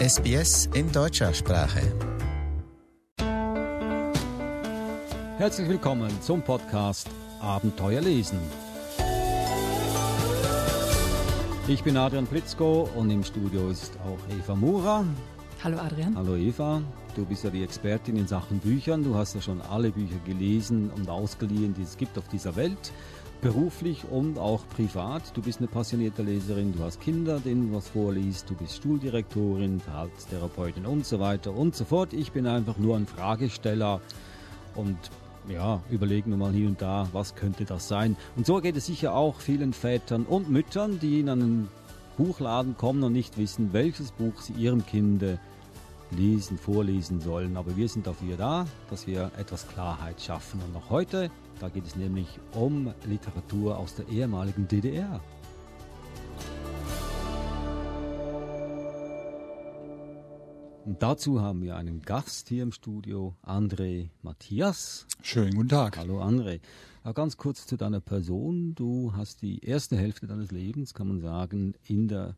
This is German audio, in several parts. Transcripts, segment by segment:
SBS in deutscher Sprache. Herzlich willkommen zum Podcast Abenteuer lesen. Ich bin Adrian Plitzko und im Studio ist auch Eva Mura. Hallo Adrian. Hallo Eva, du bist ja die Expertin in Sachen Büchern. Du hast ja schon alle Bücher gelesen und ausgeliehen, die es gibt auf dieser Welt beruflich und auch privat. Du bist eine passionierte Leserin, du hast Kinder, denen du was vorliest, du bist Stuhldirektorin, Verhaltenstherapeutin und so weiter und so fort. Ich bin einfach nur ein Fragesteller und ja, überlegen wir mal hier und da, was könnte das sein. Und so geht es sicher auch vielen Vätern und Müttern, die in einen Buchladen kommen und nicht wissen, welches Buch sie ihrem Kinde lesen, vorlesen sollen. Aber wir sind dafür da, dass wir etwas Klarheit schaffen. Und noch heute da geht es nämlich um Literatur aus der ehemaligen DDR. Und dazu haben wir einen Gast hier im Studio, André Matthias. Schönen guten Tag. Hallo André. Ganz kurz zu deiner Person. Du hast die erste Hälfte deines Lebens, kann man sagen, in der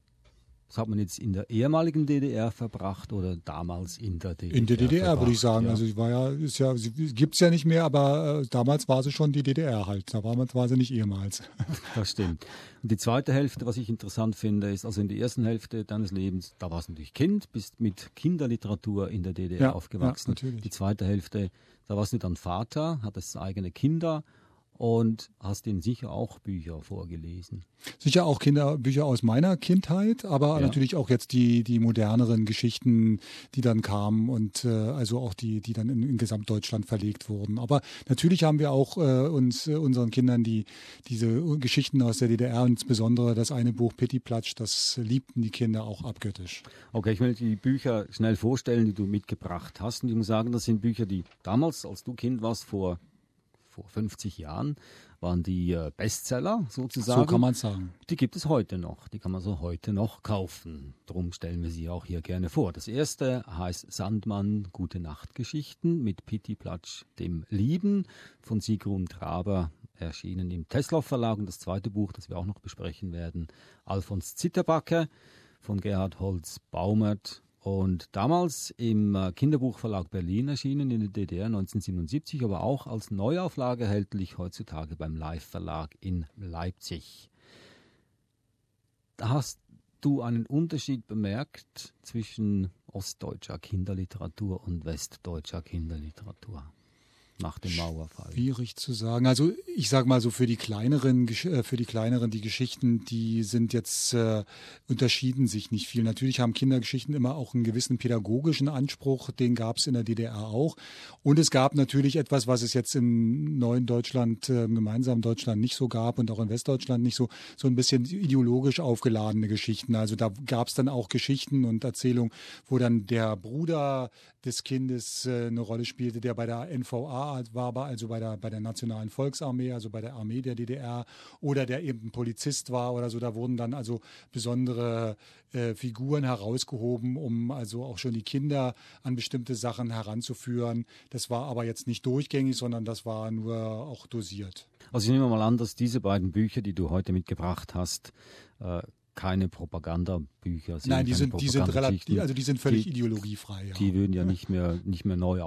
das hat man jetzt in der ehemaligen DDR verbracht oder damals in der DDR? In der DDR würde ich sagen. Ja. Also ich war ja, ist ja, gibt es ja nicht mehr, aber äh, damals war sie schon die DDR halt. Da war, man, sie nicht ehemals. Das stimmt. Und die zweite Hälfte, was ich interessant finde, ist also in der ersten Hälfte deines Lebens, da warst du natürlich Kind, bist mit Kinderliteratur in der DDR ja, aufgewachsen. Ja, natürlich. Die zweite Hälfte, da warst du dann Vater, hattest eigene Kinder und hast ihnen sicher auch Bücher vorgelesen. Sicher auch Kinderbücher aus meiner Kindheit, aber ja. natürlich auch jetzt die, die moderneren Geschichten, die dann kamen und äh, also auch die, die dann in, in Gesamtdeutschland verlegt wurden. Aber natürlich haben wir auch äh, uns äh, unseren Kindern die diese Geschichten aus der DDR, insbesondere das eine Buch Pitti Platsch, das liebten die Kinder auch abgöttisch. Okay, ich will die Bücher schnell vorstellen, die du mitgebracht hast. Und ich muss sagen, das sind Bücher, die damals, als du Kind warst, vor vor 50 Jahren waren die äh, Bestseller sozusagen. So kann man sagen. Die gibt es heute noch. Die kann man so heute noch kaufen. Darum stellen wir sie auch hier gerne vor. Das erste heißt Sandmann Gute Nachtgeschichten mit Pitti Platsch dem Lieben von Sigrun Traber erschienen im Tesla Verlag. Und das zweite Buch, das wir auch noch besprechen werden, Alfons Zitterbacke von Gerhard Holz Baumert und damals im äh, Kinderbuchverlag Berlin erschienen in der DDR 1977, aber auch als Neuauflage erhältlich heutzutage beim Live Verlag in Leipzig. Hast du einen Unterschied bemerkt zwischen ostdeutscher Kinderliteratur und westdeutscher Kinderliteratur? Nach dem Mauerfall? Schwierig zu sagen. Also ich sage mal so für die kleineren, äh, für die kleineren die Geschichten, die sind jetzt äh, unterschieden sich nicht viel. Natürlich haben Kindergeschichten immer auch einen gewissen pädagogischen Anspruch. Den gab es in der DDR auch. Und es gab natürlich etwas, was es jetzt im neuen Deutschland, äh, gemeinsamen Deutschland nicht so gab und auch in Westdeutschland nicht so so ein bisschen ideologisch aufgeladene Geschichten. Also da gab es dann auch Geschichten und Erzählungen, wo dann der Bruder des Kindes äh, eine Rolle spielte, der bei der NVA war, also bei der, bei der Nationalen Volksarmee, also bei der Armee der DDR, oder der eben Polizist war oder so. Da wurden dann also besondere äh, Figuren herausgehoben, um also auch schon die Kinder an bestimmte Sachen heranzuführen. Das war aber jetzt nicht durchgängig, sondern das war nur auch dosiert. Also ich nehme mal an, dass diese beiden Bücher, die du heute mitgebracht hast, äh, keine Propagandabücher sind. Nein, die sind, die sind relativ, also die sind völlig die, ideologiefrei. Ja. Die würden ja nicht mehr, nicht mehr neu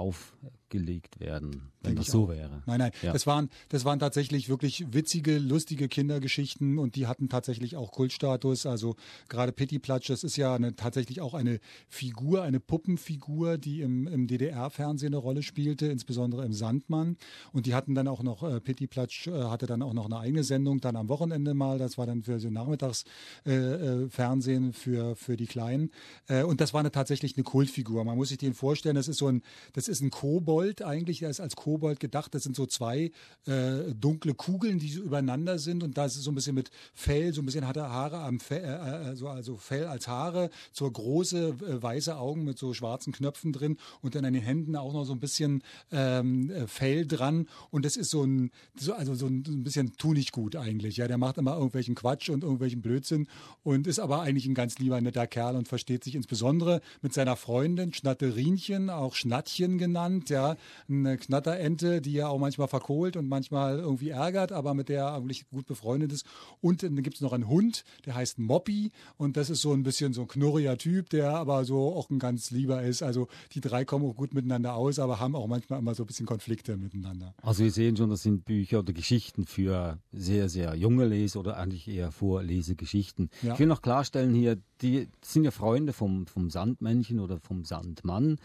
aufgelegt werden wenn das so wäre. Nein, nein, ja. das waren das waren tatsächlich wirklich witzige, lustige Kindergeschichten und die hatten tatsächlich auch Kultstatus. Also gerade Pitti Platsch, das ist ja eine, tatsächlich auch eine Figur, eine Puppenfigur, die im, im DDR-Fernsehen eine Rolle spielte, insbesondere im Sandmann. Und die hatten dann auch noch äh, Pitti Platsch äh, hatte dann auch noch eine eigene Sendung, dann am Wochenende mal. Das war dann für so Nachmittagsfernsehen äh, äh für für die Kleinen. Äh, und das war eine, tatsächlich eine Kultfigur. Man muss sich den vorstellen. Das ist so ein das ist ein Kobold eigentlich. Der ist als Kobold Kobold gedacht. Das sind so zwei äh, dunkle Kugeln, die so übereinander sind und da ist es so ein bisschen mit Fell, so ein bisschen hat er Haare am Fell, äh, also, also Fell als Haare, so große äh, weiße Augen mit so schwarzen Knöpfen drin und dann an den Händen auch noch so ein bisschen ähm, äh, Fell dran und das ist so ein, so, also so ein, ein bisschen tu nicht gut eigentlich. Ja, der macht immer irgendwelchen Quatsch und irgendwelchen Blödsinn und ist aber eigentlich ein ganz lieber, netter Kerl und versteht sich insbesondere mit seiner Freundin Schnatterinchen, auch Schnattchen genannt, ja, eine Knatterente, die er auch manchmal verkohlt und manchmal irgendwie ärgert, aber mit der er eigentlich gut befreundet ist. Und dann gibt es noch einen Hund, der heißt Moppy und das ist so ein bisschen so ein knurriger Typ, der aber so auch ein ganz lieber ist. Also die drei kommen auch gut miteinander aus, aber haben auch manchmal immer so ein bisschen Konflikte miteinander. Also wir sehen schon, das sind Bücher oder Geschichten für sehr, sehr junge Leser oder eigentlich eher Vorlesegeschichten. Ja. Ich will noch klarstellen hier, die sind ja Freunde vom, vom Sandmännchen oder vom Sandmann,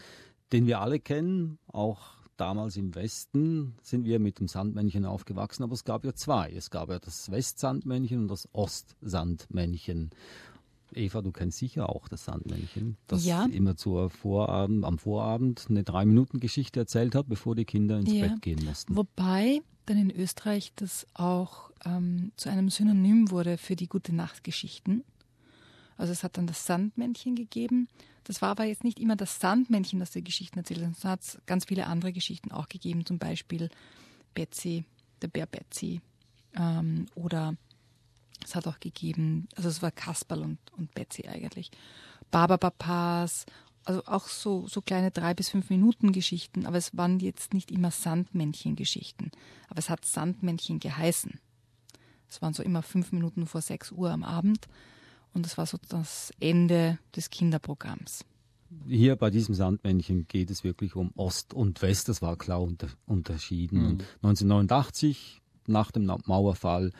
den wir alle kennen, auch damals im Westen sind wir mit dem Sandmännchen aufgewachsen, aber es gab ja zwei. Es gab ja das Westsandmännchen und das Ostsandmännchen. Eva, du kennst sicher auch das Sandmännchen, das ja. immer zur Vorabend, am Vorabend eine Drei-Minuten-Geschichte erzählt hat, bevor die Kinder ins ja. Bett gehen mussten. Wobei dann in Österreich das auch ähm, zu einem Synonym wurde für die gute Nachtgeschichten. Also es hat dann das Sandmännchen gegeben. Das war aber jetzt nicht immer das Sandmännchen, das die Geschichten erzählt, sondern es hat ganz viele andere Geschichten auch gegeben, zum Beispiel Betsy, der Bär Betsy ähm, oder es hat auch gegeben, also es war Kasperl und, und Betsy eigentlich. Barberpapas, also auch so, so kleine drei bis fünf Minuten Geschichten, aber es waren jetzt nicht immer Sandmännchen-Geschichten. Aber es hat Sandmännchen geheißen. Es waren so immer fünf Minuten vor sechs Uhr am Abend und es war so das Ende des Kinderprogramms. Hier bei diesem Sandmännchen geht es wirklich um Ost und West, das war klar unter, unterschieden. Mhm. Und 1989 nach dem Mauerfall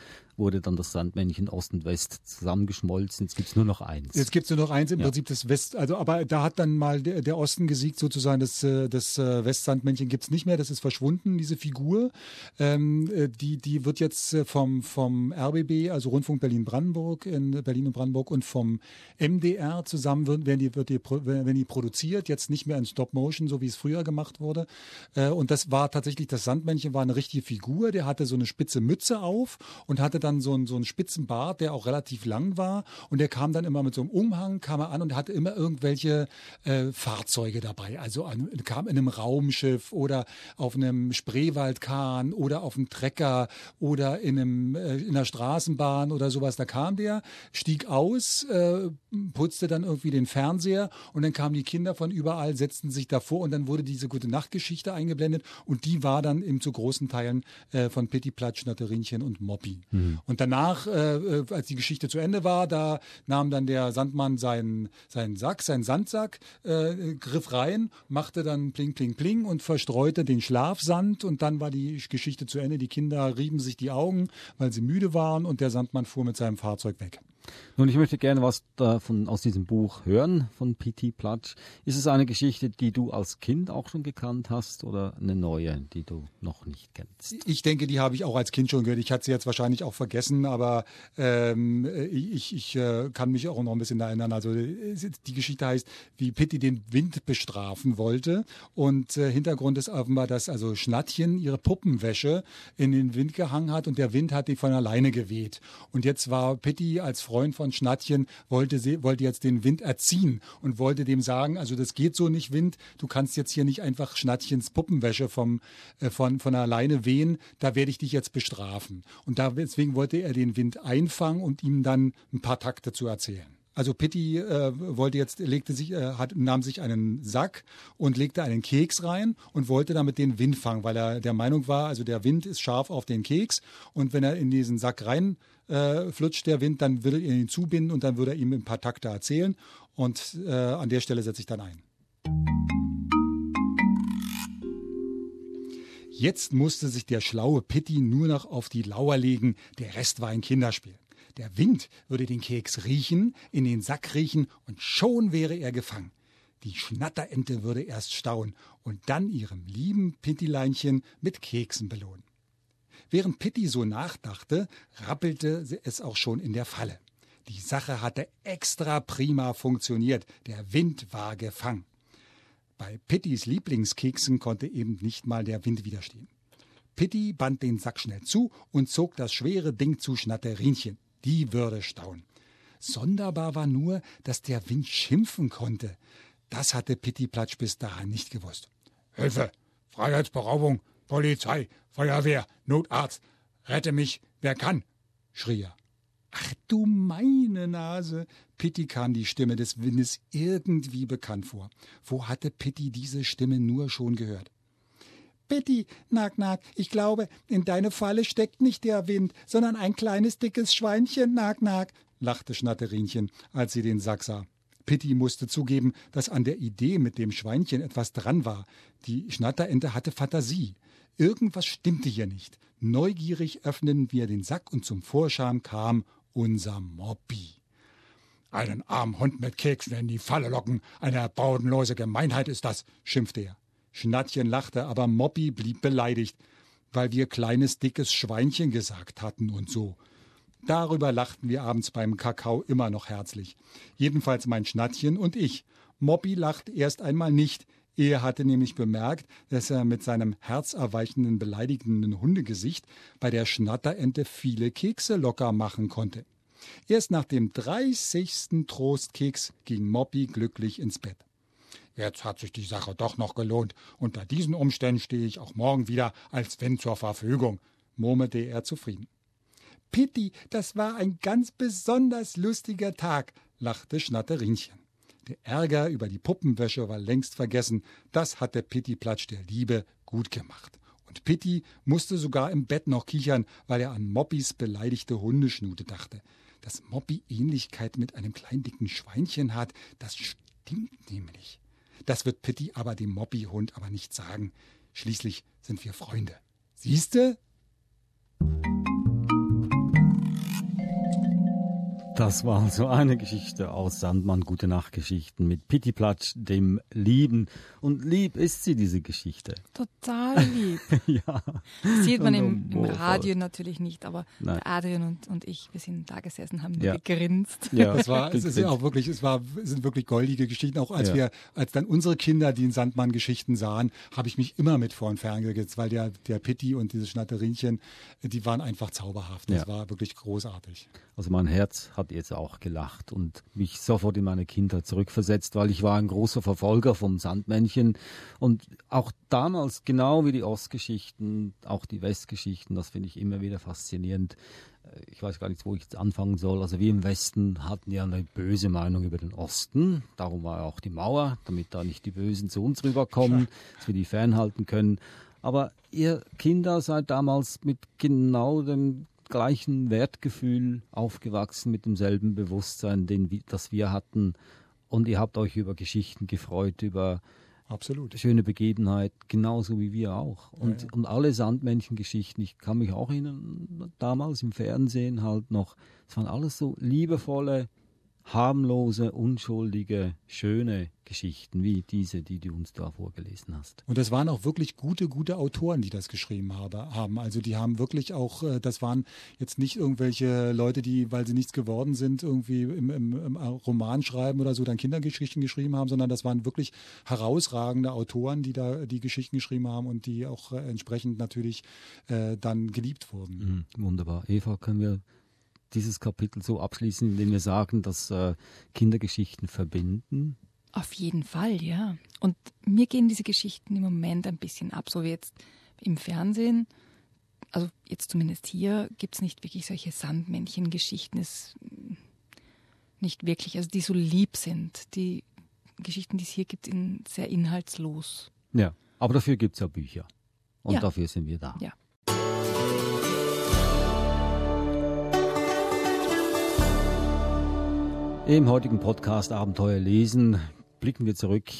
wurde dann das Sandmännchen Ost und West zusammengeschmolzen. Jetzt gibt es nur noch eins. Jetzt gibt es nur noch eins, im ja. Prinzip das West. Also, aber da hat dann mal der, der Osten gesiegt, sozusagen. Das, äh, das äh, Westsandmännchen gibt es nicht mehr. Das ist verschwunden, diese Figur. Ähm, äh, die, die wird jetzt vom, vom RBB, also Rundfunk Berlin-Brandenburg, in Berlin und Brandenburg und vom MDR zusammen wird, werden die, wird die, werden die produziert. Jetzt nicht mehr in Stop-Motion, so wie es früher gemacht wurde. Und das war tatsächlich, das Sandmännchen war eine richtige Figur. Der hatte so eine spitze Mütze auf und hatte dann so einen, so einen spitzen Bart, der auch relativ lang war. Und der kam dann immer mit so einem Umhang, kam er an und hatte immer irgendwelche äh, Fahrzeuge dabei. Also an, kam in einem Raumschiff oder auf einem Spreewaldkahn oder auf einem Trecker oder in, einem, äh, in einer Straßenbahn oder sowas. Da kam der, stieg aus, äh, putzte dann irgendwie den Fernseher und dann kamen die Kinder von überall, setzten sich davor und dann wurde diese gute Nachtgeschichte eingeblendet und die war dann eben zu großen Teilen äh, von Pitti Platsch, Schnatterinchen und Moppi. Mhm. Und danach, äh, äh, als die Geschichte zu Ende war, da nahm dann der Sandmann seinen, seinen Sack, seinen Sandsack, äh, griff rein, machte dann pling, pling, pling und verstreute den Schlafsand und dann war die Geschichte zu Ende. Die Kinder rieben sich die Augen, weil sie müde waren und der Sandmann fuhr mit seinem Fahrzeug weg. Nun, ich möchte gerne was davon aus diesem Buch hören von P.T. Platsch. Ist es eine Geschichte, die du als Kind auch schon gekannt hast oder eine neue, die du noch nicht kennst? Ich denke, die habe ich auch als Kind schon gehört. Ich hatte sie jetzt wahrscheinlich auch vergessen, aber ähm, ich, ich äh, kann mich auch noch ein bisschen erinnern. Also die Geschichte heißt, wie Pitti den Wind bestrafen wollte. Und äh, Hintergrund ist offenbar, dass also Schnattchen ihre Puppenwäsche in den Wind gehangen hat und der Wind hat die von alleine geweht. Und jetzt war Pitti als Freund von Schnattchen wollte, wollte jetzt den Wind erziehen und wollte dem sagen, also das geht so nicht, Wind, du kannst jetzt hier nicht einfach Schnattchens Puppenwäsche vom, äh, von, von alleine wehen, da werde ich dich jetzt bestrafen. Und da, deswegen wollte er den Wind einfangen und ihm dann ein paar Takte zu erzählen. Also Pitti äh, wollte jetzt, legte sich, äh, hat, nahm sich einen Sack und legte einen Keks rein und wollte damit den Wind fangen, weil er der Meinung war, also der Wind ist scharf auf den Keks und wenn er in diesen Sack rein äh, flutscht der Wind, dann würde er ihn zubinden und dann würde er ihm ein paar Takte erzählen und äh, an der Stelle setze ich dann ein. Jetzt musste sich der schlaue Pitti nur noch auf die Lauer legen, der Rest war ein Kinderspiel. Der Wind würde den Keks riechen, in den Sack riechen und schon wäre er gefangen. Die Schnatterente würde erst staunen und dann ihrem lieben Pittileinchen mit Keksen belohnen. Während Pitti so nachdachte, rappelte es auch schon in der Falle. Die Sache hatte extra prima funktioniert. Der Wind war gefangen. Bei Pittys Lieblingskeksen konnte eben nicht mal der Wind widerstehen. Pitti band den Sack schnell zu und zog das schwere Ding zu Schnatterinchen die würde staunen. Sonderbar war nur, dass der Wind schimpfen konnte. Das hatte Pitti Platsch bis dahin nicht gewusst. Hilfe! Freiheitsberaubung! Polizei! Feuerwehr! Notarzt! Rette mich, wer kann! schrie er. Ach du meine Nase. Pitti kam die Stimme des Windes irgendwie bekannt vor. Wo hatte Pitti diese Stimme nur schon gehört? Pitti, Nack, Nack, ich glaube, in deine Falle steckt nicht der Wind, sondern ein kleines dickes Schweinchen, Nack, Nack, lachte Schnatterinchen, als sie den Sack sah. Pitti musste zugeben, dass an der Idee mit dem Schweinchen etwas dran war. Die Schnatterente hatte Fantasie. Irgendwas stimmte hier nicht. Neugierig öffneten wir den Sack und zum Vorschein kam unser Mobby. Einen armen Hund mit Keksen in die Falle locken, eine bodenlose Gemeinheit ist das, schimpfte er. Schnattchen lachte, aber Moppi blieb beleidigt, weil wir kleines, dickes Schweinchen gesagt hatten und so. Darüber lachten wir abends beim Kakao immer noch herzlich. Jedenfalls mein Schnattchen und ich. Moppi lacht erst einmal nicht. Er hatte nämlich bemerkt, dass er mit seinem herzerweichenden, beleidigenden Hundegesicht bei der Schnatterente viele Kekse locker machen konnte. Erst nach dem dreißigsten Trostkeks ging Moppi glücklich ins Bett. Jetzt hat sich die Sache doch noch gelohnt. Unter diesen Umständen stehe ich auch morgen wieder als wenn zur Verfügung, murmelte er zufrieden. Pitti, das war ein ganz besonders lustiger Tag, lachte Schnatterinchen. Der Ärger über die Puppenwäsche war längst vergessen. Das hatte Pitti Platsch der Liebe gut gemacht. Und Pitti musste sogar im Bett noch kichern, weil er an Moppis beleidigte Hundeschnute dachte. Dass Moppi Ähnlichkeit mit einem kleinen dicken Schweinchen hat, das stimmt nämlich. Das wird Pitti aber dem Moppi-Hund aber nicht sagen. Schließlich sind wir Freunde. Siehste? Das war so eine Geschichte aus Sandmann Gute Nacht Geschichten mit Pitti Platsch, dem Lieben. Und lieb ist sie, diese Geschichte. Total lieb. ja. Sieht man im, im Radio natürlich nicht, aber Adrian und, und ich, wir sind da gesessen, haben nur ja. gegrinst. Ja, es war, es ist ja auch wirklich, es war, es sind wirklich goldige Geschichten. Auch als ja. wir, als dann unsere Kinder die Sandmann-Geschichten sahen, habe ich mich immer mit vor und fern gesetzt, weil der, der Pitti und dieses Schnatterinchen, die waren einfach zauberhaft. Das ja. war wirklich großartig. Also mein Herz hat jetzt auch gelacht und mich sofort in meine Kindheit zurückversetzt, weil ich war ein großer Verfolger vom Sandmännchen und auch damals, genau wie die Ostgeschichten, auch die Westgeschichten, das finde ich immer wieder faszinierend. Ich weiß gar nicht, wo ich jetzt anfangen soll. Also wir im Westen hatten ja eine böse Meinung über den Osten. Darum war ja auch die Mauer, damit da nicht die Bösen zu uns rüberkommen, dass wir die fernhalten können. Aber ihr Kinder seid damals mit genau dem gleichen Wertgefühl aufgewachsen, mit demselben Bewusstsein, den, das wir hatten. Und ihr habt euch über Geschichten gefreut, über Absolut. schöne Begebenheit, genauso wie wir auch. Und, ja, ja. und alle Sandmännchengeschichten, ich kann mich auch erinnern, damals im Fernsehen halt noch, es waren alles so liebevolle, harmlose, unschuldige, schöne Geschichten wie diese, die du uns da vorgelesen hast. Und das waren auch wirklich gute, gute Autoren, die das geschrieben habe, haben. Also die haben wirklich auch, äh, das waren jetzt nicht irgendwelche Leute, die, weil sie nichts geworden sind, irgendwie im, im, im Roman schreiben oder so, dann Kindergeschichten geschrieben haben, sondern das waren wirklich herausragende Autoren, die da die Geschichten geschrieben haben und die auch äh, entsprechend natürlich äh, dann geliebt wurden. Mhm, wunderbar. Eva, können wir dieses Kapitel so abschließen, indem wir sagen, dass äh, Kindergeschichten verbinden? Auf jeden Fall, ja. Und mir gehen diese Geschichten im Moment ein bisschen ab, so wie jetzt im Fernsehen. Also jetzt zumindest hier gibt es nicht wirklich solche Sandmännchen-Geschichten. Es nicht wirklich, also die so lieb sind. Die Geschichten, die es hier gibt, sind sehr inhaltslos. Ja, aber dafür gibt es ja Bücher. Und ja. dafür sind wir da. Ja. Im heutigen Podcast Abenteuer lesen blicken wir zurück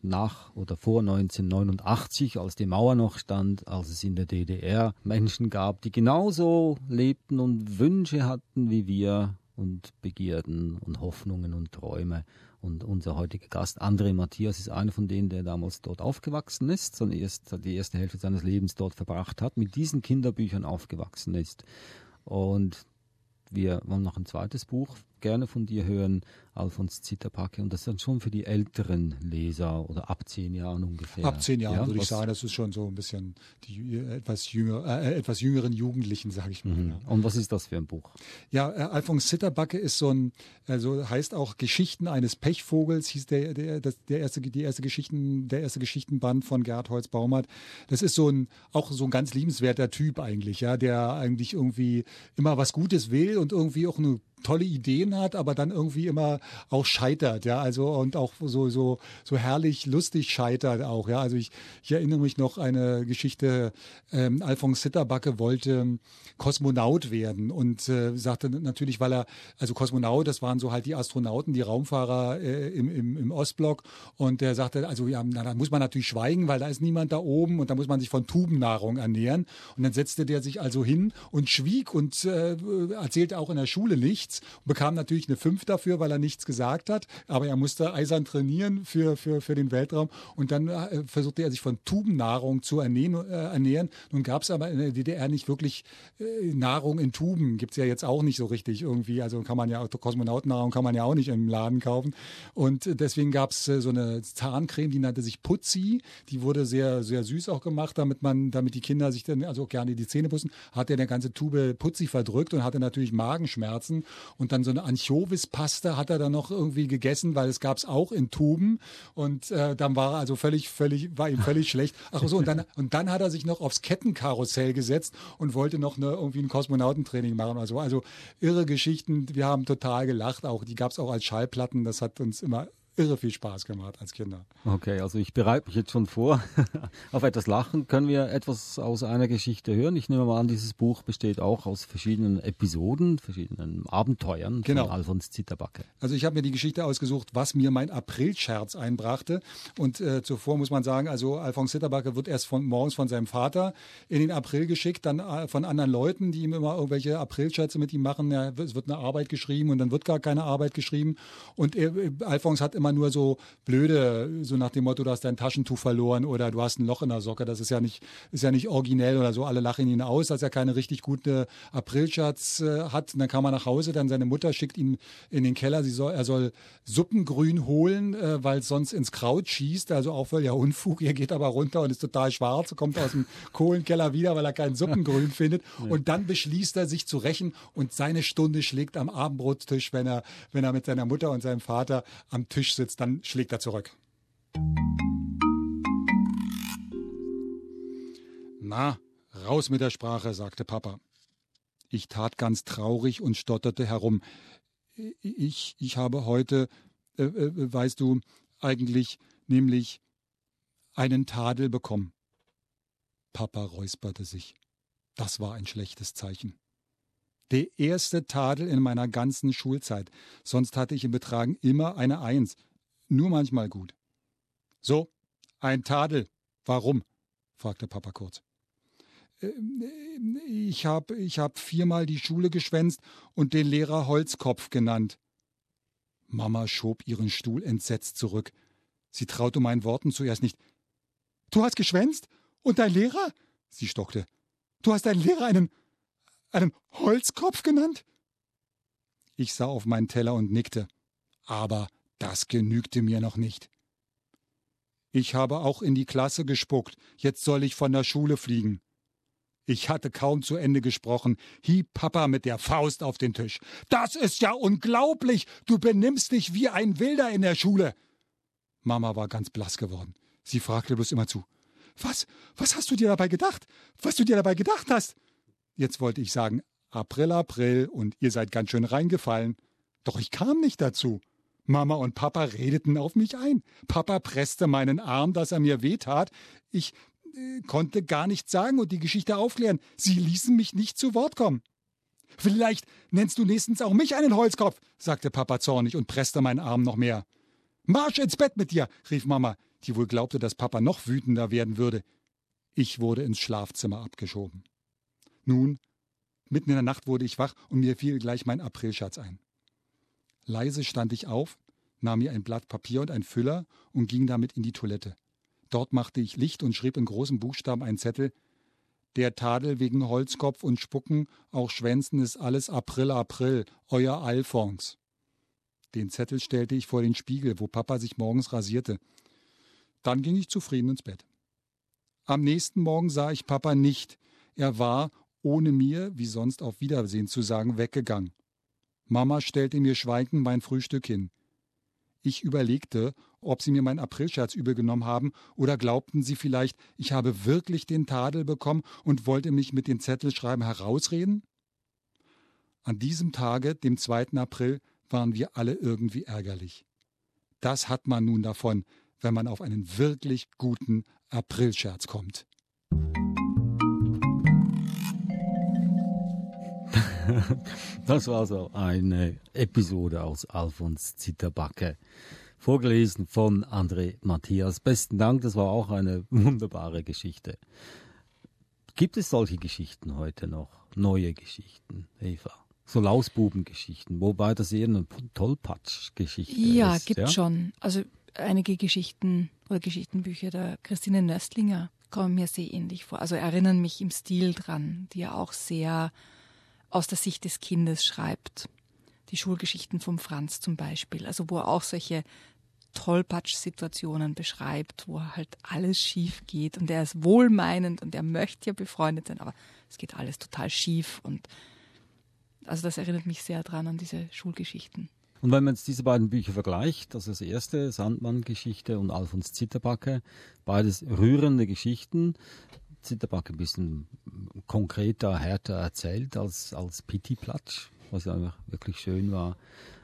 nach oder vor 1989, als die Mauer noch stand, als es in der DDR Menschen gab, die genauso lebten und Wünsche hatten wie wir und Begierden und Hoffnungen und Träume. Und unser heutiger Gast, André Matthias, ist einer von denen, der damals dort aufgewachsen ist, sondern erst die erste Hälfte seines Lebens dort verbracht hat, mit diesen Kinderbüchern aufgewachsen ist. Und wir wollen noch ein zweites Buch gerne von dir hören, Alfons Zitterpacke. Und das ist dann schon für die älteren Leser oder ab zehn Jahren ungefähr. Ab zehn Jahren ja, würde ich sagen, das ist schon so ein bisschen die etwas, jünger, äh, etwas jüngeren Jugendlichen, sage ich mal. Mhm. Ja. Und was ist das für ein Buch? Ja, äh, Alfons Zitterbacke ist so ein, also heißt auch Geschichten eines Pechvogels, hieß der, der, das, der erste, die erste Geschichten, der erste Geschichtenband von Gerd Holz Baumert. Das ist so ein, auch so ein ganz liebenswerter Typ eigentlich, ja, der eigentlich irgendwie immer was Gutes will und irgendwie auch eine tolle Ideen hat, aber dann irgendwie immer auch scheitert, ja, also und auch so so so herrlich lustig scheitert auch, ja. Also ich, ich erinnere mich noch eine Geschichte, ähm, Alphonse Sitterbacke wollte Kosmonaut werden und äh, sagte natürlich, weil er also Kosmonaut, das waren so halt die Astronauten, die Raumfahrer äh, im, im, im Ostblock und der sagte, also ja, na, da muss man natürlich schweigen, weil da ist niemand da oben und da muss man sich von Tubennahrung ernähren und dann setzte der sich also hin und schwieg und äh, erzählte auch in der Schule nichts nichts und bekam natürlich eine 5 dafür, weil er nichts gesagt hat. Aber er musste eisern trainieren für, für, für den Weltraum. Und dann äh, versuchte er sich von Tubennahrung zu ernähren. Äh, ernähren. Nun gab es aber in der DDR nicht wirklich äh, Nahrung in Tuben. Gibt es ja jetzt auch nicht so richtig irgendwie. Also kann man ja, Kosmonautennahrung kann man ja auch nicht im Laden kaufen. Und deswegen gab es äh, so eine Zahncreme, die nannte sich Putzi. Die wurde sehr, sehr süß auch gemacht, damit man, damit die Kinder sich dann also gerne die Zähne putzen. Hat er eine ganze Tube Putzi verdrückt und hatte natürlich Magenschmerzen und dann so eine Anchovispasta hat er dann noch irgendwie gegessen, weil es gab es auch in Tuben. Und äh, dann war er also völlig, völlig, war ihm völlig schlecht. Ach so, und dann, und dann hat er sich noch aufs Kettenkarussell gesetzt und wollte noch eine, irgendwie ein Kosmonautentraining machen. Also, also irre Geschichten. Wir haben total gelacht. Auch die gab es auch als Schallplatten. Das hat uns immer irre viel Spaß gemacht als Kinder. Okay, also ich bereite mich jetzt schon vor auf etwas Lachen. Können wir etwas aus einer Geschichte hören? Ich nehme mal an, dieses Buch besteht auch aus verschiedenen Episoden, verschiedenen Abenteuern genau. von Alfons Zitterbacke. Also ich habe mir die Geschichte ausgesucht, was mir mein Aprilscherz einbrachte. Und äh, zuvor muss man sagen, also Alfons Zitterbacke wird erst von morgens von seinem Vater in den April geschickt, dann äh, von anderen Leuten, die ihm immer irgendwelche Aprilscherze mit ihm machen. Ja, es wird eine Arbeit geschrieben und dann wird gar keine Arbeit geschrieben. Und äh, Alfons hat immer nur so blöde, so nach dem Motto, du hast dein Taschentuch verloren oder du hast ein Loch in der Socke. Das ist ja nicht, ist ja nicht originell oder so. Alle lachen ihn aus, dass er keine richtig gute Aprilschatz äh, hat. Und dann kam er nach Hause, dann seine Mutter schickt ihn in den Keller. Sie soll, er soll Suppengrün holen, äh, weil es sonst ins Kraut schießt. Also auch völlig ja Unfug. Er geht aber runter und ist total schwarz, kommt aus dem Kohlenkeller wieder, weil er kein Suppengrün findet. Und dann beschließt er, sich zu rächen und seine Stunde schlägt am Abendbrottisch, wenn er, wenn er mit seiner Mutter und seinem Vater am Tisch sitzt, dann schlägt er zurück. Na, raus mit der Sprache, sagte Papa. Ich tat ganz traurig und stotterte herum. Ich, ich habe heute, äh, äh, weißt du, eigentlich nämlich einen Tadel bekommen. Papa räusperte sich. Das war ein schlechtes Zeichen. Der erste Tadel in meiner ganzen Schulzeit. Sonst hatte ich im Betragen immer eine Eins. Nur manchmal gut. So, ein Tadel. Warum? fragte Papa kurz. Ähm, ich habe ich hab viermal die Schule geschwänzt und den Lehrer Holzkopf genannt. Mama schob ihren Stuhl entsetzt zurück. Sie traute meinen Worten zuerst nicht. Du hast geschwänzt? Und dein Lehrer? Sie stockte. Du hast deinen Lehrer einen einen Holzkopf genannt? Ich sah auf meinen Teller und nickte. Aber das genügte mir noch nicht. Ich habe auch in die Klasse gespuckt. Jetzt soll ich von der Schule fliegen. Ich hatte kaum zu Ende gesprochen, hieb Papa mit der Faust auf den Tisch. Das ist ja unglaublich! Du benimmst dich wie ein Wilder in der Schule! Mama war ganz blass geworden. Sie fragte bloß immer zu. Was, was hast du dir dabei gedacht? Was du dir dabei gedacht hast? Jetzt wollte ich sagen, April, April und ihr seid ganz schön reingefallen. Doch ich kam nicht dazu. Mama und Papa redeten auf mich ein. Papa presste meinen Arm, dass er mir wehtat. Ich äh, konnte gar nichts sagen und die Geschichte aufklären. Sie ließen mich nicht zu Wort kommen. Vielleicht nennst du nächstens auch mich einen Holzkopf, sagte Papa zornig und presste meinen Arm noch mehr. Marsch ins Bett mit dir, rief Mama, die wohl glaubte, dass Papa noch wütender werden würde. Ich wurde ins Schlafzimmer abgeschoben. Nun, mitten in der Nacht wurde ich wach und mir fiel gleich mein Aprilschatz ein. Leise stand ich auf, nahm mir ein Blatt Papier und ein Füller und ging damit in die Toilette. Dort machte ich Licht und schrieb in großen Buchstaben einen Zettel Der Tadel wegen Holzkopf und Spucken, auch Schwänzen ist alles April, April, euer Alphons. Den Zettel stellte ich vor den Spiegel, wo Papa sich morgens rasierte. Dann ging ich zufrieden ins Bett. Am nächsten Morgen sah ich Papa nicht. Er war, ohne mir, wie sonst auf Wiedersehen zu sagen, weggegangen. Mama stellte mir schweigend mein Frühstück hin. Ich überlegte, ob sie mir meinen Aprilscherz übelgenommen haben oder glaubten sie vielleicht, ich habe wirklich den Tadel bekommen und wollte mich mit dem Zettelschreiben herausreden? An diesem Tage, dem 2. April, waren wir alle irgendwie ärgerlich. Das hat man nun davon, wenn man auf einen wirklich guten Aprilscherz kommt. Das war so eine Episode aus Alfons Zitterbacke. Vorgelesen von André Matthias. Besten Dank, das war auch eine wunderbare Geschichte. Gibt es solche Geschichten heute noch? Neue Geschichten, Eva? So Lausbubengeschichten, wobei das eher eine Tollpatsch-Geschichte ja, ist. Gibt ja, gibt schon. Also einige Geschichten oder Geschichtenbücher der Christine Nöstlinger kommen mir sehr ähnlich vor. Also erinnern mich im Stil dran, die ja auch sehr aus der Sicht des Kindes schreibt. Die Schulgeschichten vom Franz zum Beispiel, also wo er auch solche Tollpatsch-Situationen beschreibt, wo halt alles schief geht und er ist wohlmeinend und er möchte ja befreundet sein, aber es geht alles total schief und also das erinnert mich sehr dran an diese Schulgeschichten. Und wenn man jetzt diese beiden Bücher vergleicht, also das erste, Sandmann-Geschichte und Alfons Zitterbacke, beides rührende Geschichten, Zitterbacke ein bisschen konkreter, härter erzählt als, als Pitti Platsch, was einfach wirklich schön war.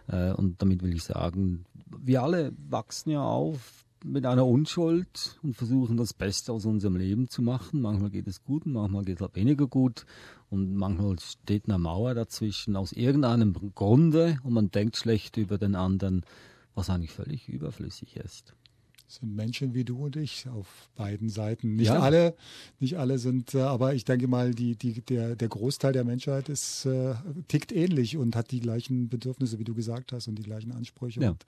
Äh, und damit will ich sagen, wir alle wachsen ja auf mit einer Unschuld und versuchen das Beste aus unserem Leben zu machen. Manchmal geht es gut manchmal geht es halt weniger gut. Und manchmal steht eine Mauer dazwischen aus irgendeinem Grunde und man denkt schlecht über den anderen, was eigentlich völlig überflüssig ist sind Menschen wie du und ich auf beiden Seiten. Nicht ja. alle, nicht alle sind, äh, aber ich denke mal, die, die, der, der Großteil der Menschheit ist, äh, tickt ähnlich und hat die gleichen Bedürfnisse, wie du gesagt hast, und die gleichen Ansprüche. Ja. Und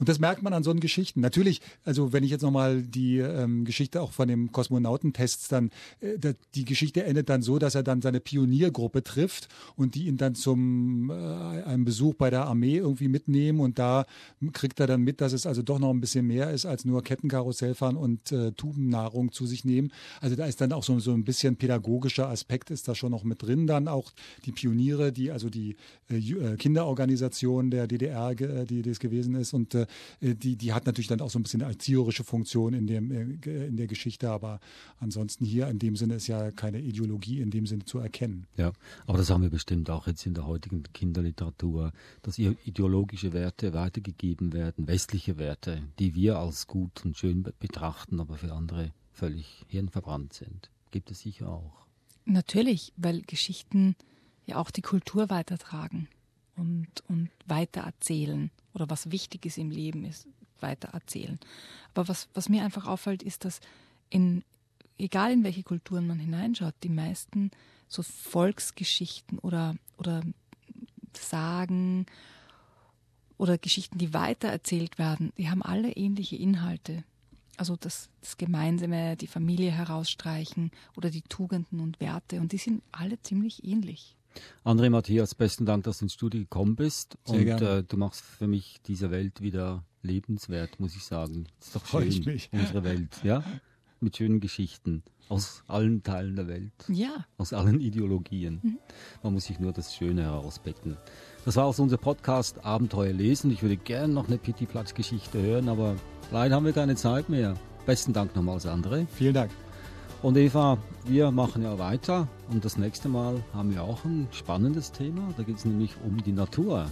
und das merkt man an so Geschichten. Natürlich, also wenn ich jetzt nochmal die ähm, Geschichte auch von dem Kosmonautentests dann, äh, die Geschichte endet dann so, dass er dann seine Pioniergruppe trifft und die ihn dann zum äh, einem Besuch bei der Armee irgendwie mitnehmen und da kriegt er dann mit, dass es also doch noch ein bisschen mehr ist als nur Kettenkarussell fahren und äh, Tubennahrung zu sich nehmen. Also da ist dann auch so, so ein bisschen pädagogischer Aspekt ist da schon noch mit drin. Dann auch die Pioniere, die also die äh, äh Kinderorganisation der DDR, äh, die das gewesen ist und äh, die, die hat natürlich dann auch so ein bisschen eine erzieherische Funktion in, dem, äh, in der Geschichte, aber ansonsten hier in dem Sinne ist ja keine Ideologie in dem Sinne zu erkennen. Ja, aber das haben wir bestimmt auch jetzt in der heutigen Kinderliteratur, dass ideologische Werte weitergegeben werden, westliche Werte, die wir als gut und schön betrachten, aber für andere völlig hirnverbrannt sind. Gibt es sicher auch. Natürlich, weil Geschichten ja auch die Kultur weitertragen und, und weitererzählen oder was wichtig ist im Leben ist, weitererzählen. Aber was, was mir einfach auffällt, ist, dass in, egal in welche Kulturen man hineinschaut, die meisten so Volksgeschichten oder, oder Sagen oder Geschichten, die weitererzählt werden, die haben alle ähnliche Inhalte. Also das, das Gemeinsame, die Familie herausstreichen oder die Tugenden und Werte. Und die sind alle ziemlich ähnlich. André Matthias, besten Dank, dass du ins Studio gekommen bist. Sehr und äh, du machst für mich diese Welt wieder lebenswert, muss ich sagen. Ist doch schön, ich mich. unsere Welt, ja? Mit schönen Geschichten aus allen Teilen der Welt. Ja. Aus allen Ideologien. Mhm. Man muss sich nur das Schöne herauspicken. Das war auch unser Podcast Abenteuer lesen. Ich würde gerne noch eine Pitti Platz Geschichte hören, aber leider haben wir keine Zeit mehr. Besten Dank nochmals, André. Vielen Dank. Und Eva, wir machen ja weiter und das nächste Mal haben wir auch ein spannendes Thema. Da geht es nämlich um die Natur.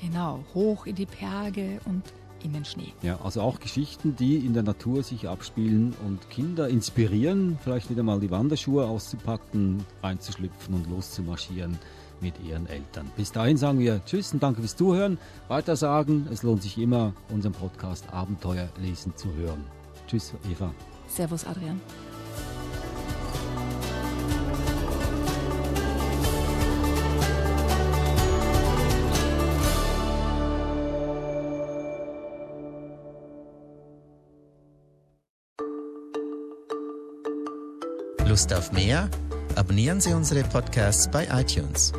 Genau, hoch in die Berge und in den Schnee. Ja, also auch Geschichten, die in der Natur sich abspielen und Kinder inspirieren, vielleicht wieder mal die Wanderschuhe auszupacken, reinzuschlüpfen und loszumarschieren mit ihren Eltern. Bis dahin sagen wir Tschüss und danke fürs Zuhören. Weiter sagen, es lohnt sich immer, unseren Podcast Abenteuer lesen zu hören. Tschüss, Eva. Servus, Adrian. Lust auf mehr? Abonnieren Sie unsere Podcasts bei iTunes.